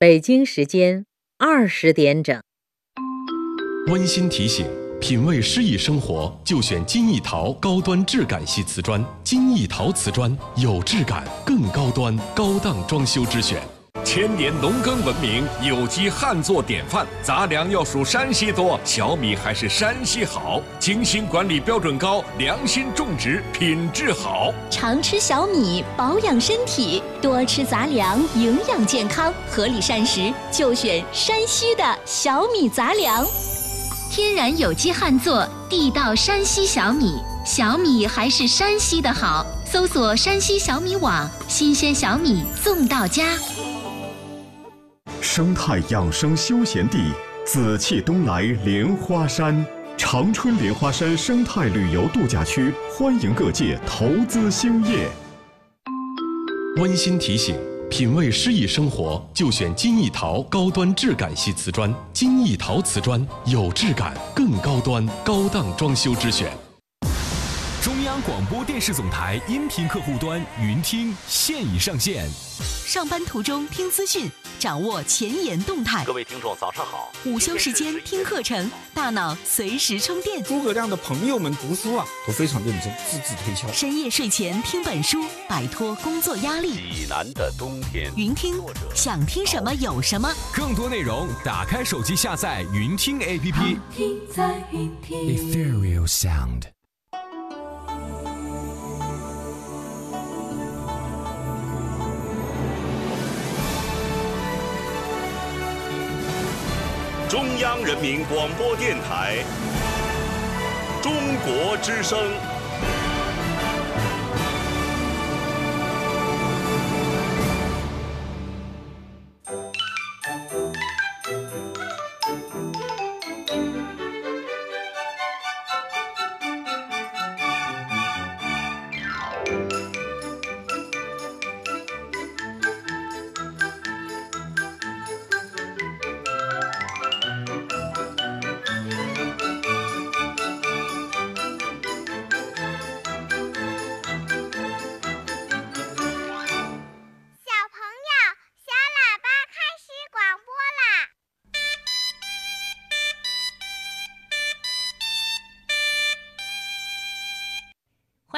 北京时间二十点整。温馨提醒：品味诗意生活，就选金艺陶高端质感系瓷砖。金艺陶瓷砖有质感，更高端，高档装修之选。千年农耕文明，有机旱作典范。杂粮要数山西多，小米还是山西好。精心管理标准高，良心种植品质好。常吃小米保养身体，多吃杂粮营养健康，合理膳食就选山西的小米杂粮。天然有机旱作，地道山西小米，小米还是山西的好。搜索山西小米网，新鲜小米送到家。生态养生休闲地，紫气东来莲花山，长春莲花山生态旅游度假区欢迎各界投资兴业。温馨提醒：品味诗意生活，就选金艺陶高端质感系瓷砖。金艺陶瓷砖有质感，更高端，高档装修之选。中央广播电视总台音频客户端云听现已上线。上班途中听资讯，掌握前沿动态。各位听众，早上好。午休时间听课程，大脑随时充电。诸葛亮的朋友们读书啊，都非常认真，字字推敲。深夜睡前听本书，摆脱工作压力。济南的冬天。云听，想听什么有什么。更多内容，打开手机下载云听 APP。听在云听。Ethereal Sound。中央人民广播电台《中国之声》。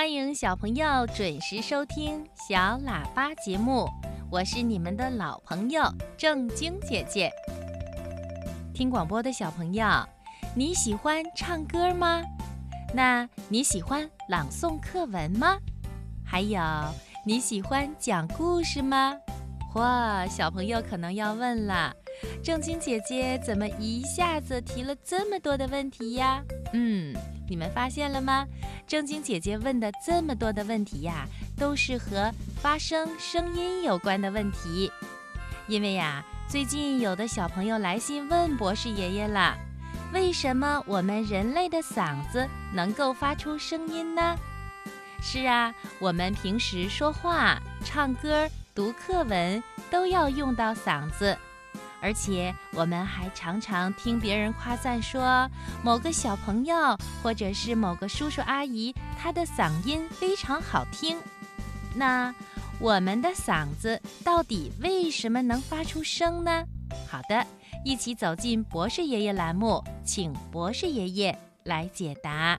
欢迎小朋友准时收听小喇叭节目，我是你们的老朋友正晶姐姐。听广播的小朋友，你喜欢唱歌吗？那你喜欢朗诵课文吗？还有你喜欢讲故事吗？嚯，小朋友可能要问了，正晶姐姐怎么一下子提了这么多的问题呀？嗯，你们发现了吗？正晶姐姐问的这么多的问题呀，都是和发声声音有关的问题。因为呀，最近有的小朋友来信问博士爷爷了，为什么我们人类的嗓子能够发出声音呢？是啊，我们平时说话、唱歌、读课文都要用到嗓子。而且我们还常常听别人夸赞说，某个小朋友或者是某个叔叔阿姨，他的嗓音非常好听。那我们的嗓子到底为什么能发出声呢？好的，一起走进博士爷爷栏目，请博士爷爷来解答。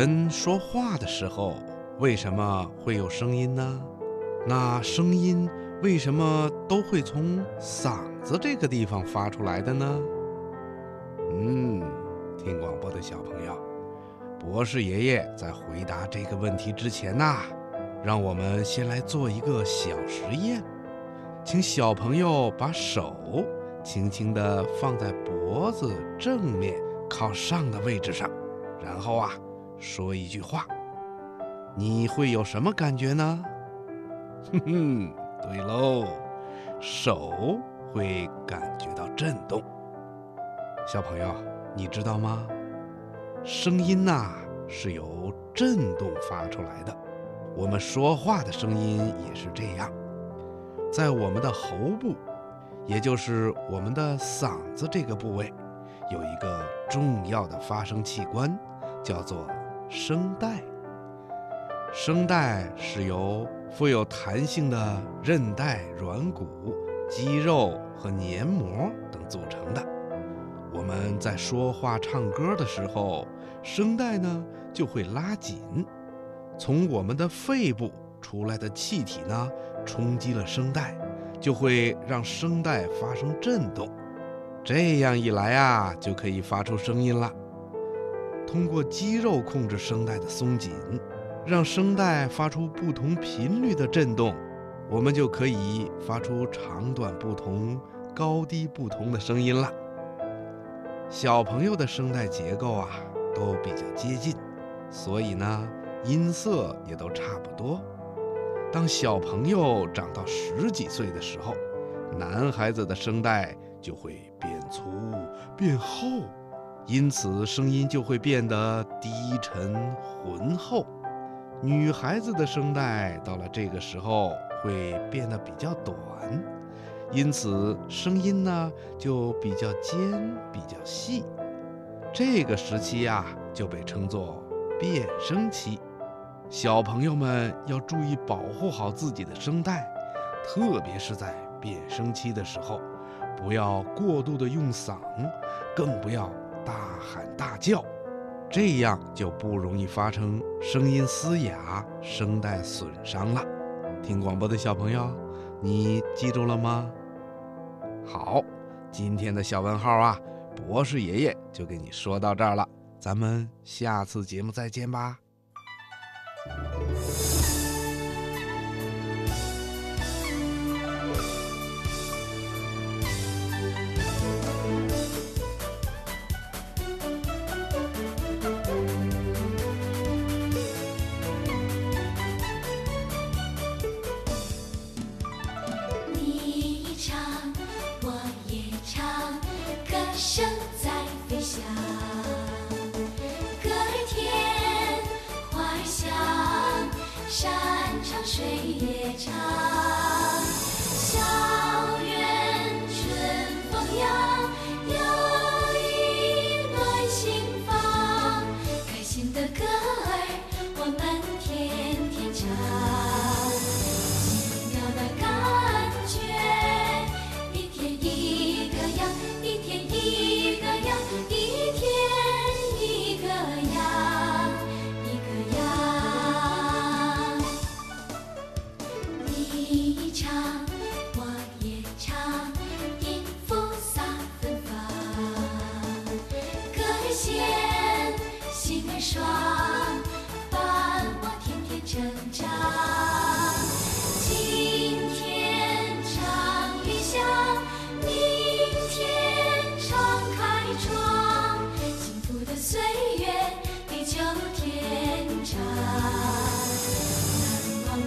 人说话的时候，为什么会有声音呢？那声音为什么都会从嗓子这个地方发出来的呢？嗯，听广播的小朋友，博士爷爷在回答这个问题之前呐，让我们先来做一个小实验，请小朋友把手轻轻地放在脖子正面靠上的位置上，然后啊。说一句话，你会有什么感觉呢？哼哼，对喽，手会感觉到震动。小朋友，你知道吗？声音呐、是由震动发出来的。我们说话的声音也是这样，在我们的喉部，也就是我们的嗓子这个部位，有一个重要的发声器官，叫做声带。声带是由富有弹性的韧带、软骨、肌肉和黏膜等组成的。我们在说话、唱歌的时候，声带呢就会拉紧。从我们的肺部出来的气体呢，冲击了声带，就会让声带发生震动。这样一来啊，就可以发出声音了。通过肌肉控制声带的松紧，让声带发出不同频率的震动，我们就可以发出长短不同、高低不同的声音了。小朋友的声带结构啊，都比较接近，所以呢。音色也都差不多。当小朋友长到十几岁的时候，男孩子的声带就会变粗变厚，因此声音就会变得低沉浑厚。女孩子的声带到了这个时候会变得比较短，因此声音呢就比较尖比较细。这个时期呀、就被称作变声期。小朋友们要注意保护好自己的声带，特别是在变声期的时候，不要过度的用嗓，更不要大喊大叫，这样就不容易发生声音嘶哑、声带损伤了。听广播的小朋友，你记住了吗？好，今天的小问号啊，博士爷爷就给你说到这儿了，咱们下次节目再见吧。水也长。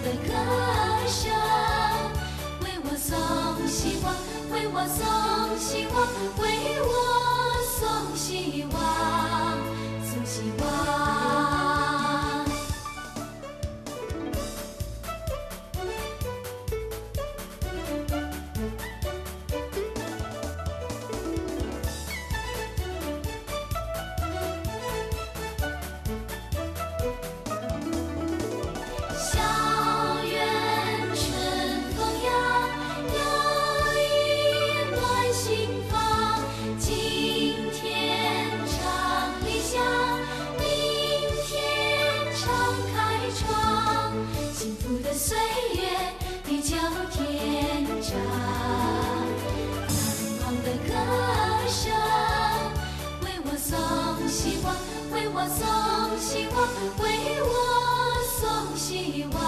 的歌声，为我送希望，为我送希望，为我送希望，送希望，为我送希望，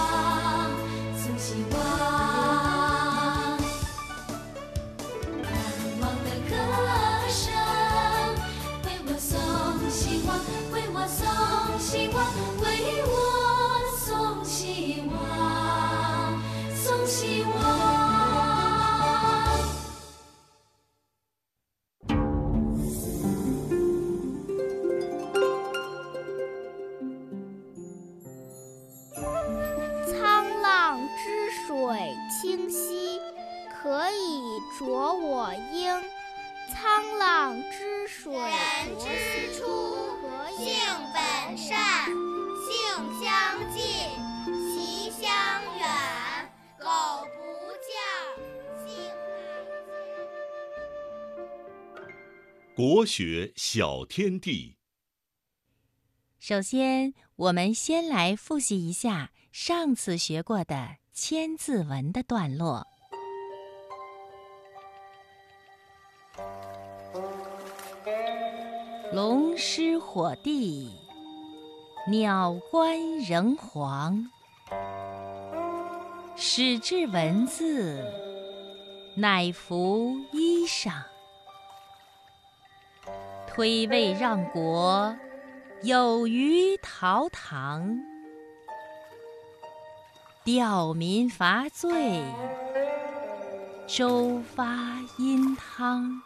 国学小天地。首先，我们先来复习一下上次学过的《千字文》的段落。龙师火帝，鸟官人皇。始制文字，乃服衣裳。推位让国，有虞陶唐。吊民伐罪，周发殷汤。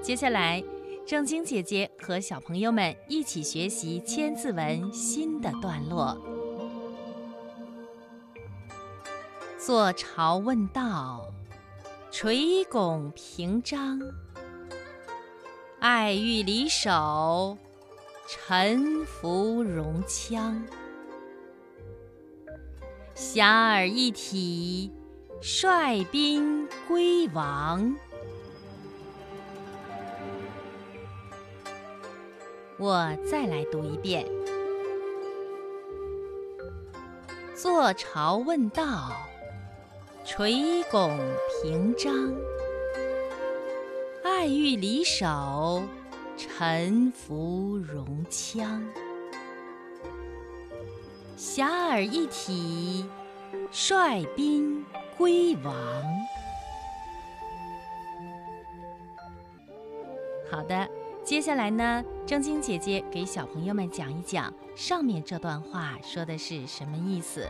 接下来，正晶姐姐和小朋友们一起学习《千字文》新的段落。坐朝问道，垂拱平章。爱欲离手，臣服戎羌。遐迩一体，率宾归王。我再来读一遍：坐朝问道，垂拱平章。爱欲离手，臣服戎羌。遐迩一体，率宾归王。好的。接下来呢，正晶姐姐给小朋友们讲一讲上面这段话说的是什么意思。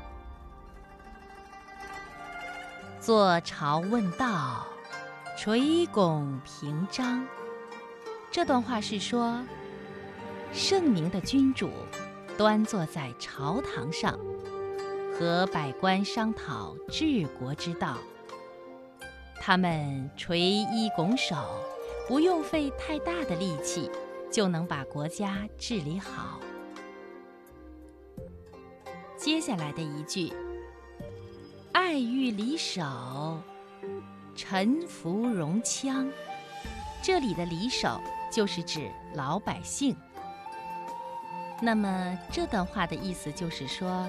坐朝问道，垂拱平章。这段话是说，圣明的君主端坐在朝堂上，和百官商讨治国之道。他们垂衣拱手。不用费太大的力气，就能把国家治理好。接下来的一句“爱欲离手，臣服戎羌”，这里的“离手”就是指老百姓。那么这段话的意思就是说，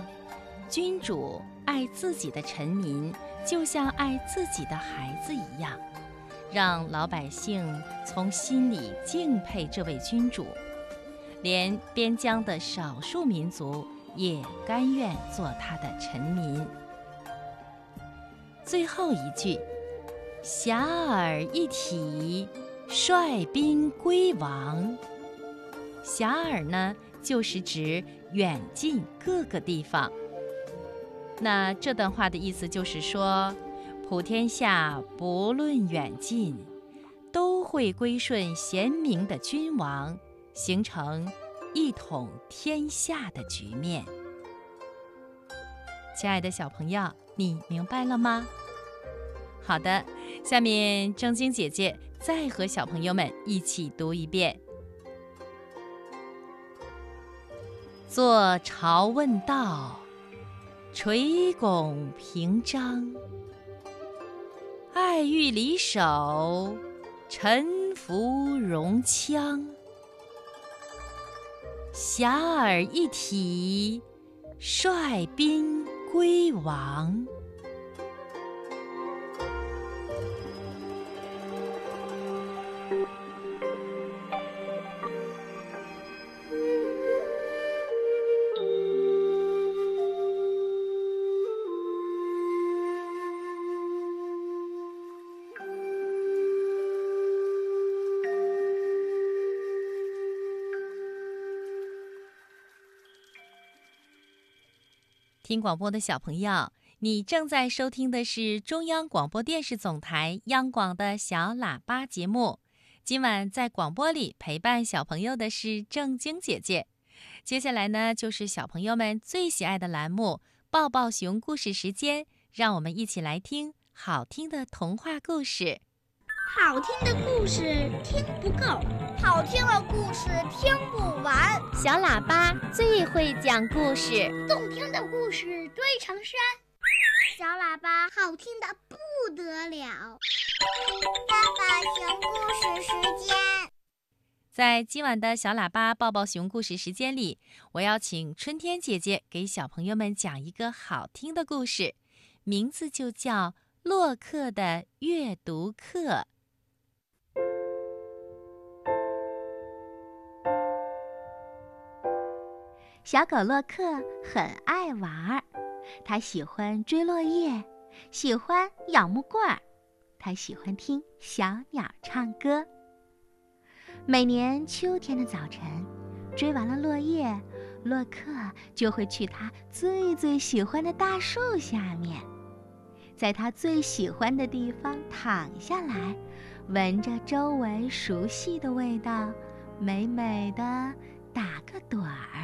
君主爱自己的臣民，就像爱自己的孩子一样。让老百姓从心里敬佩这位君主，连边疆的少数民族也甘愿做他的臣民。最后一句“遐迩一体，率宾归王”，遐迩呢，就是指远近各个地方。那这段话的意思就是说。普天下不论远近，都会归顺贤明的君王，形成一统天下的局面。亲爱的小朋友，你明白了吗？好的，下面正晶姐姐再和小朋友们一起读一遍：坐朝问道，垂拱平章。爱欲离手，臣服戎羌。遐迩一体，率宾龟王。听广播的小朋友，你正在收听的是中央广播电视总台央广的小喇叭节目。今晚在广播里陪伴小朋友的是正晶姐姐。接下来呢，就是小朋友们最喜爱的栏目——抱抱熊故事时间。让我们一起来听好听的童话故事。好听的故事听不够，好听的故事听不完。小喇叭最会讲故事，动听的故事堆成山。小喇叭好听的不得了。爸爸熊故事时间，在今晚的小喇叭抱抱熊故事时间里，我要请春天姐姐给小朋友们讲一个好听的故事，名字就叫《洛克的阅读课》。小狗洛克很爱玩儿，它喜欢追落叶，喜欢咬木棍儿，它喜欢听小鸟唱歌。每年秋天的早晨，追完了落叶，洛克就会去他最最喜欢的大树下面，在他最喜欢的地方躺下来，闻着周围熟悉的味道，美美的打个盹儿。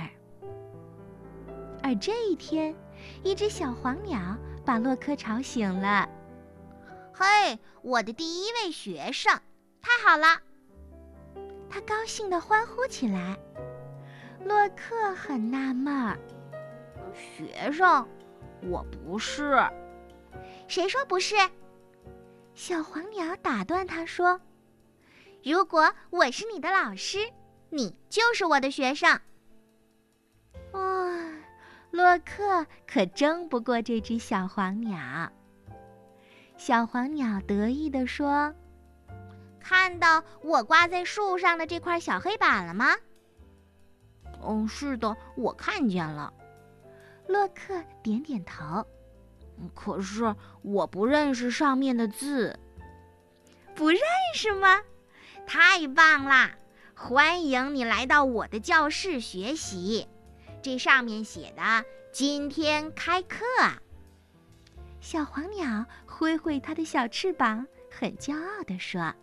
而这一天，一只小黄鸟把洛克吵醒了。“嘿，我的第一位学生，太好了！”他高兴地欢呼起来。洛克很纳闷儿：“学生，我不是。谁说不是？”小黄鸟打断他说：“如果我是你的老师，你就是我的学生。”洛克可争不过这只小黄鸟。小黄鸟得意地说：“看到我挂在树上的这块小黑板了吗？”“嗯，是的，我看见了。”洛克点点头。“可是我不认识上面的字。”“不认识吗？太棒啦！欢迎你来到我的教室学习。”这上面写的“今天开课”。小黄鸟挥挥它的小翅膀，很骄傲地说：“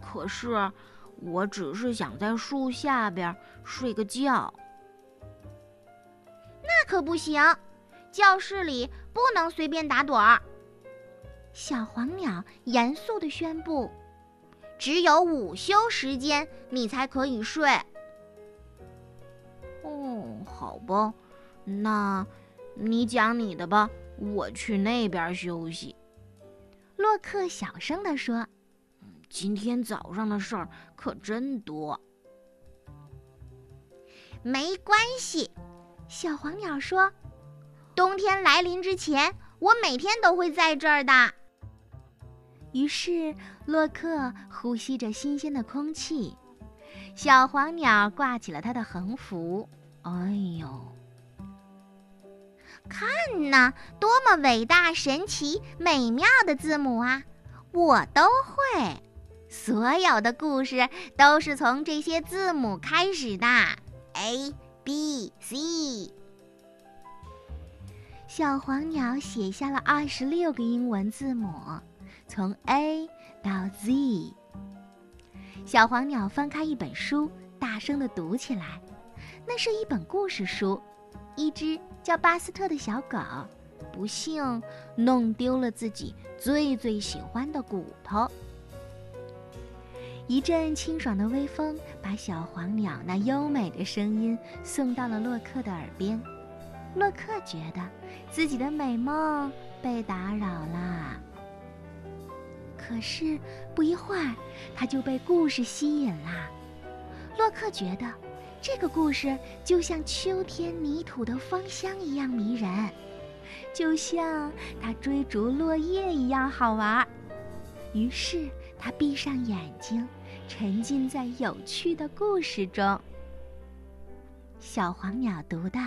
可是，我只是想在树下边睡个觉。”那可不行，教室里不能随便打盹儿。小黄鸟严肃地宣布：“只有午休时间，你才可以睡。”哦，好吧，那，你讲你的吧，我去那边休息。”洛克小声地说，“今天早上的事儿可真多。”没关系，小黄鸟说，“冬天来临之前，我每天都会在这儿的。”于是，洛克呼吸着新鲜的空气。小黄鸟挂起了它的横幅。哎呦，看呐，多么伟大、神奇、美妙的字母啊！我都会，所有的故事都是从这些字母开始的。A B C。小黄鸟写下了二十六个英文字母，从 A 到 Z。小黄鸟翻开一本书，大声地读起来。那是一本故事书，一只叫巴斯特的小狗，不幸弄丢了自己最最喜欢的骨头。一阵清爽的微风把小黄鸟那优美的声音送到了洛克的耳边，洛克觉得自己的美梦被打扰了。可是不一会儿，他就被故事吸引了。洛克觉得这个故事就像秋天泥土的芳香一样迷人，就像他追逐落叶一样好玩。于是他闭上眼睛，沉浸在有趣的故事中。小黄鸟读道：“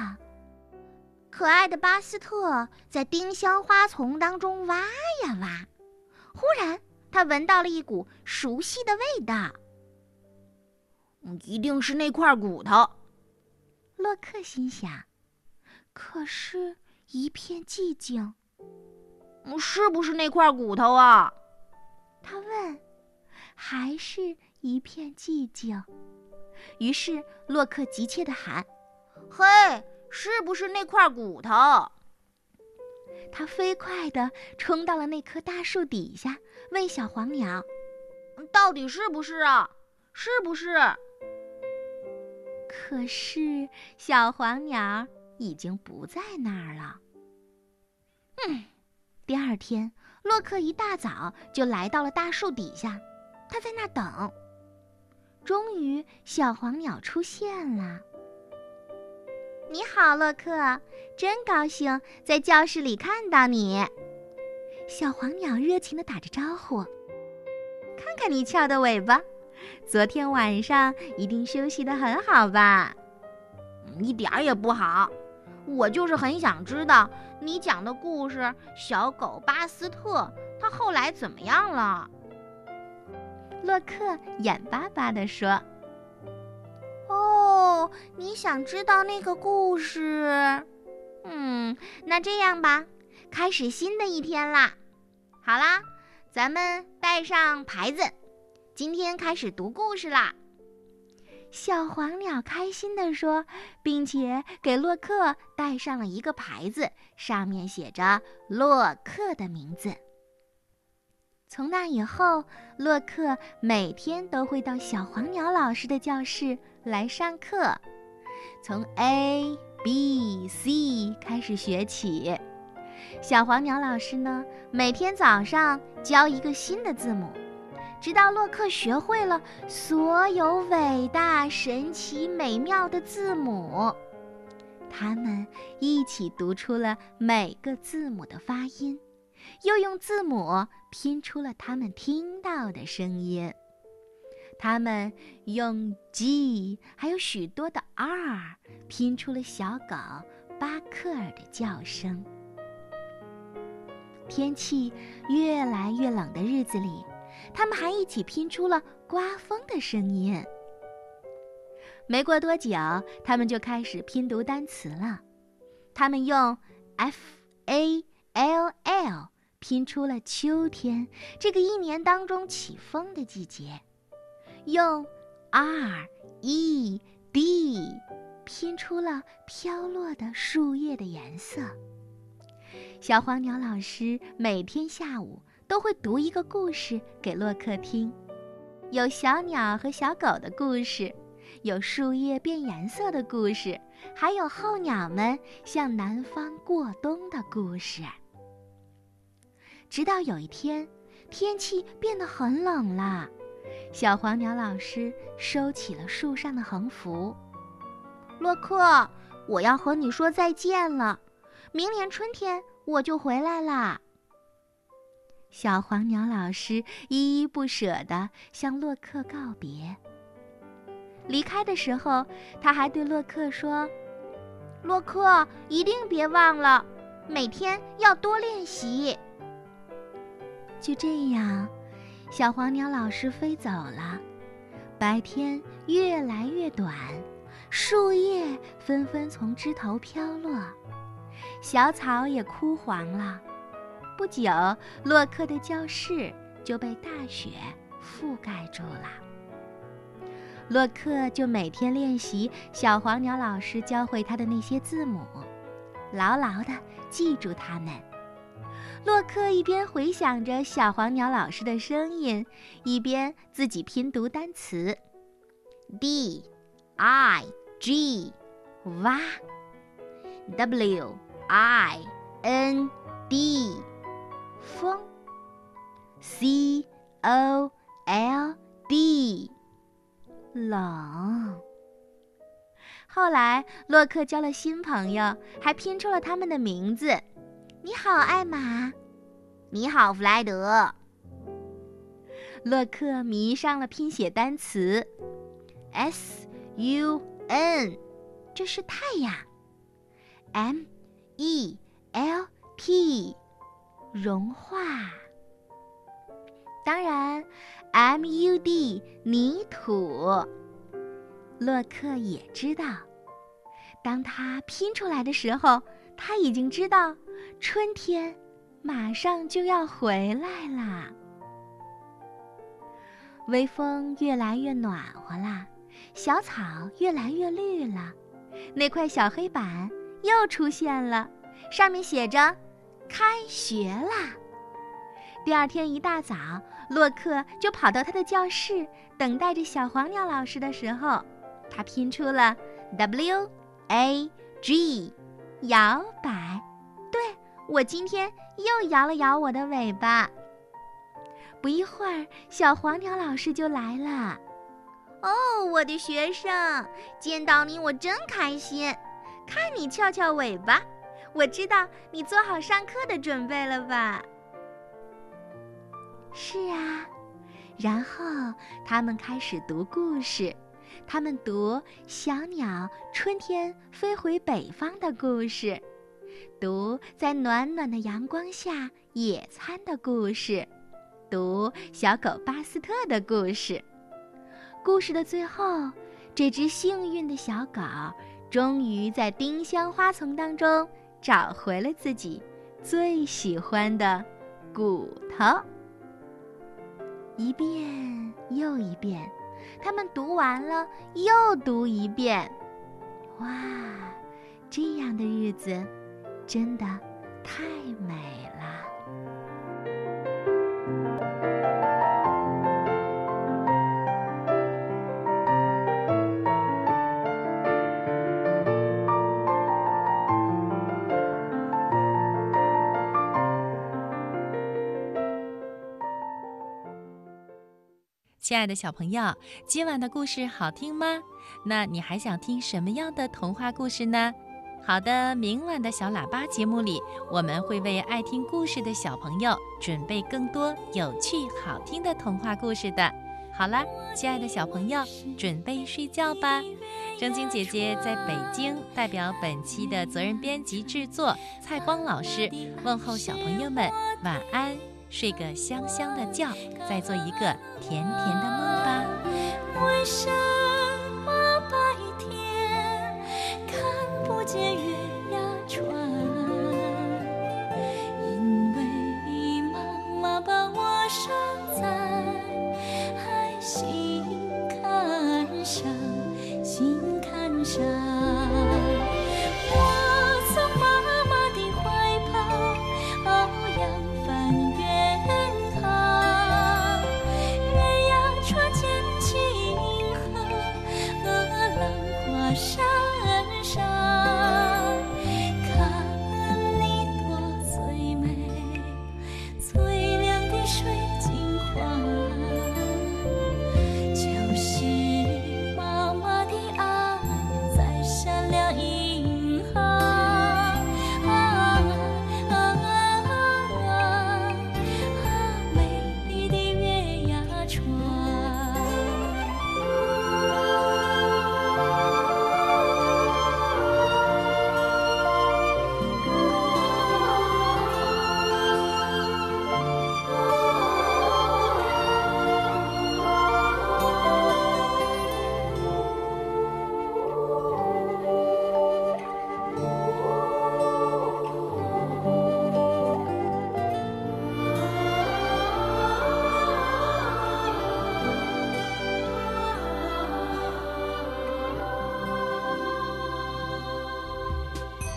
可爱的巴斯特在丁香花丛当中挖呀挖，忽然。”他闻到了一股熟悉的味道，一定是那块骨头。洛克心想。可是，一片寂静。是不是那块骨头啊？他问。还是一片寂静。于是洛克急切地喊：“嘿，是不是那块骨头？”他飞快地冲到了那棵大树底下，问小黄鸟：“到底是不是啊？是不是？”可是小黄鸟已经不在那儿了。嗯，第二天，洛克一大早就来到了大树底下，他在那等。终于，小黄鸟出现了。你好，洛克，真高兴在教室里看到你。小黄鸟热情地打着招呼。看看你翘的尾巴，昨天晚上一定休息得很好吧？一点儿也不好，我就是很想知道你讲的故事《小狗巴斯特》，它后来怎么样了？洛克眼巴巴地说。哦，你想知道那个故事？嗯，那这样吧，开始新的一天啦。好啦，咱们带上牌子，今天开始读故事啦。小黄鸟开心地说，并且给洛克带上了一个牌子，上面写着洛克的名字。从那以后，洛克每天都会到小黄鸟老师的教室来上课，从 A、B、C 开始学起。小黄鸟老师呢，每天早上教一个新的字母，直到洛克学会了所有伟大、神奇、美妙的字母。他们一起读出了每个字母的发音。又用字母拼出了他们听到的声音。他们用 G 还有许多的 R 拼出了小狗巴克尔的叫声。天气越来越冷的日子里，他们还一起拼出了刮风的声音。没过多久，他们就开始拼读单词了。他们用 F A L L。拼出了秋天这个一年当中起风的季节，用 R E D 拼出了飘落的树叶的颜色。小黄鸟老师每天下午都会读一个故事给洛克听，有小鸟和小狗的故事，有树叶变颜色的故事，还有候鸟们向南方过冬的故事。直到有一天，天气变得很冷了，小黄鸟老师收起了树上的横幅。洛克，我要和你说再见了，明年春天我就回来啦。小黄鸟老师依依不舍地向洛克告别。离开的时候，他还对洛克说：“洛克，一定别忘了，每天要多练习。”就这样，小黄鸟老师飞走了。白天越来越短，树叶纷纷从枝头飘落，小草也枯黄了。不久，洛克的教室就被大雪覆盖住了。洛克就每天练习小黄鸟老师教会他的那些字母，牢牢地记住它们。洛克一边回想着小黄鸟老师的声音，一边自己拼读单词：d i g y w i n d 风 c o l d 冷。后来，洛克交了新朋友，还拼出了他们的名字。你好，艾玛。你好，弗莱德。洛克迷上了拼写单词，S U N，这是太阳；M E L T，融化。当然，M U D，泥土。洛克也知道，当他拼出来的时候，他已经知道。春天马上就要回来啦！微风越来越暖和了，小草越来越绿了。那块小黑板又出现了，上面写着“开学啦”。第二天一大早，洛克就跑到他的教室，等待着小黄鸟老师的时候，他拼出了 “W A G”，摇摆。对，我今天又摇了摇我的尾巴。不一会儿，小黄鸟老师就来了。哦，我的学生，见到你我真开心。看你翘翘尾巴，我知道你做好上课的准备了吧？是啊，然后他们开始读故事。他们读《小鸟春天飞回北方》的故事，读在暖暖的阳光下野餐的故事，读小狗巴斯特的故事。故事的最后，这只幸运的小狗终于在丁香花丛当中找回了自己最喜欢的骨头。一遍又一遍，他们读完了又读一遍。哇，这样的日子真的太美。亲爱的小朋友，今晚的故事好听吗？那你还想听什么样的童话故事呢？好的，明晚的小喇叭节目里，我们会为爱听故事的小朋友准备更多有趣好听的童话故事的。好啦，亲爱的小朋友，准备睡觉吧。正晶姐姐在北京，代表本期的责任编辑制作蔡光老师，问候小朋友们晚安。睡个香香的觉，再做一个甜甜的梦吧。为什么白天看不见月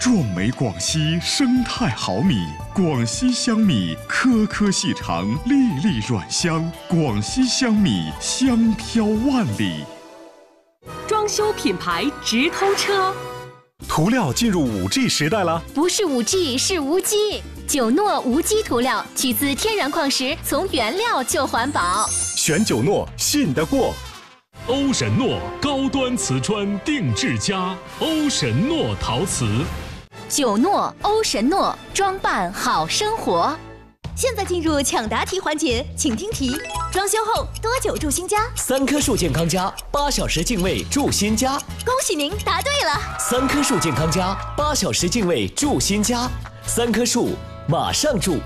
壮美广西生态好米，广西香米颗颗细长，粒粒软香。广西香米香飘万里。装修品牌直通车，涂料进入五 G 时代了？不是五 G，是无机。九诺无机涂料取自天然矿石，从原料就环保。选九诺，信得过。欧神诺高端瓷砖定制家，欧神诺陶瓷。九诺欧神诺装扮好生活，现在进入抢答题环节，请听题：装修后多久住新家？三棵树健康家，八小时净位住新家。恭喜您答对了！三棵树健康家，八小时净位住新家，三棵树马上住。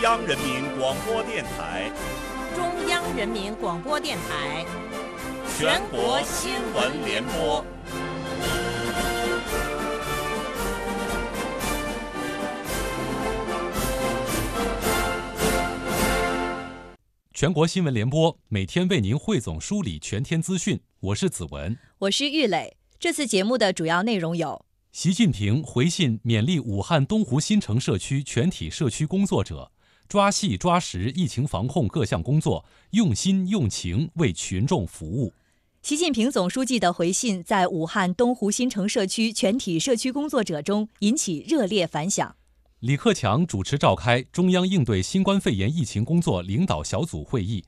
中央人民广播电台。中央人民广播电台。全国新闻联播。全国新闻联播每天为您汇总梳理全天资讯，我是子文，我是玉磊。这次节目的主要内容有：习近平回信勉励武汉东湖新城社区全体社区工作者，抓细抓实疫情防控各项工作，用心用情为群众服务。习近平总书记的回信在武汉东湖新城社区全体社区工作者中引起热烈反响。李克强主持召开中央应对新冠肺炎疫情工作领导小组会议，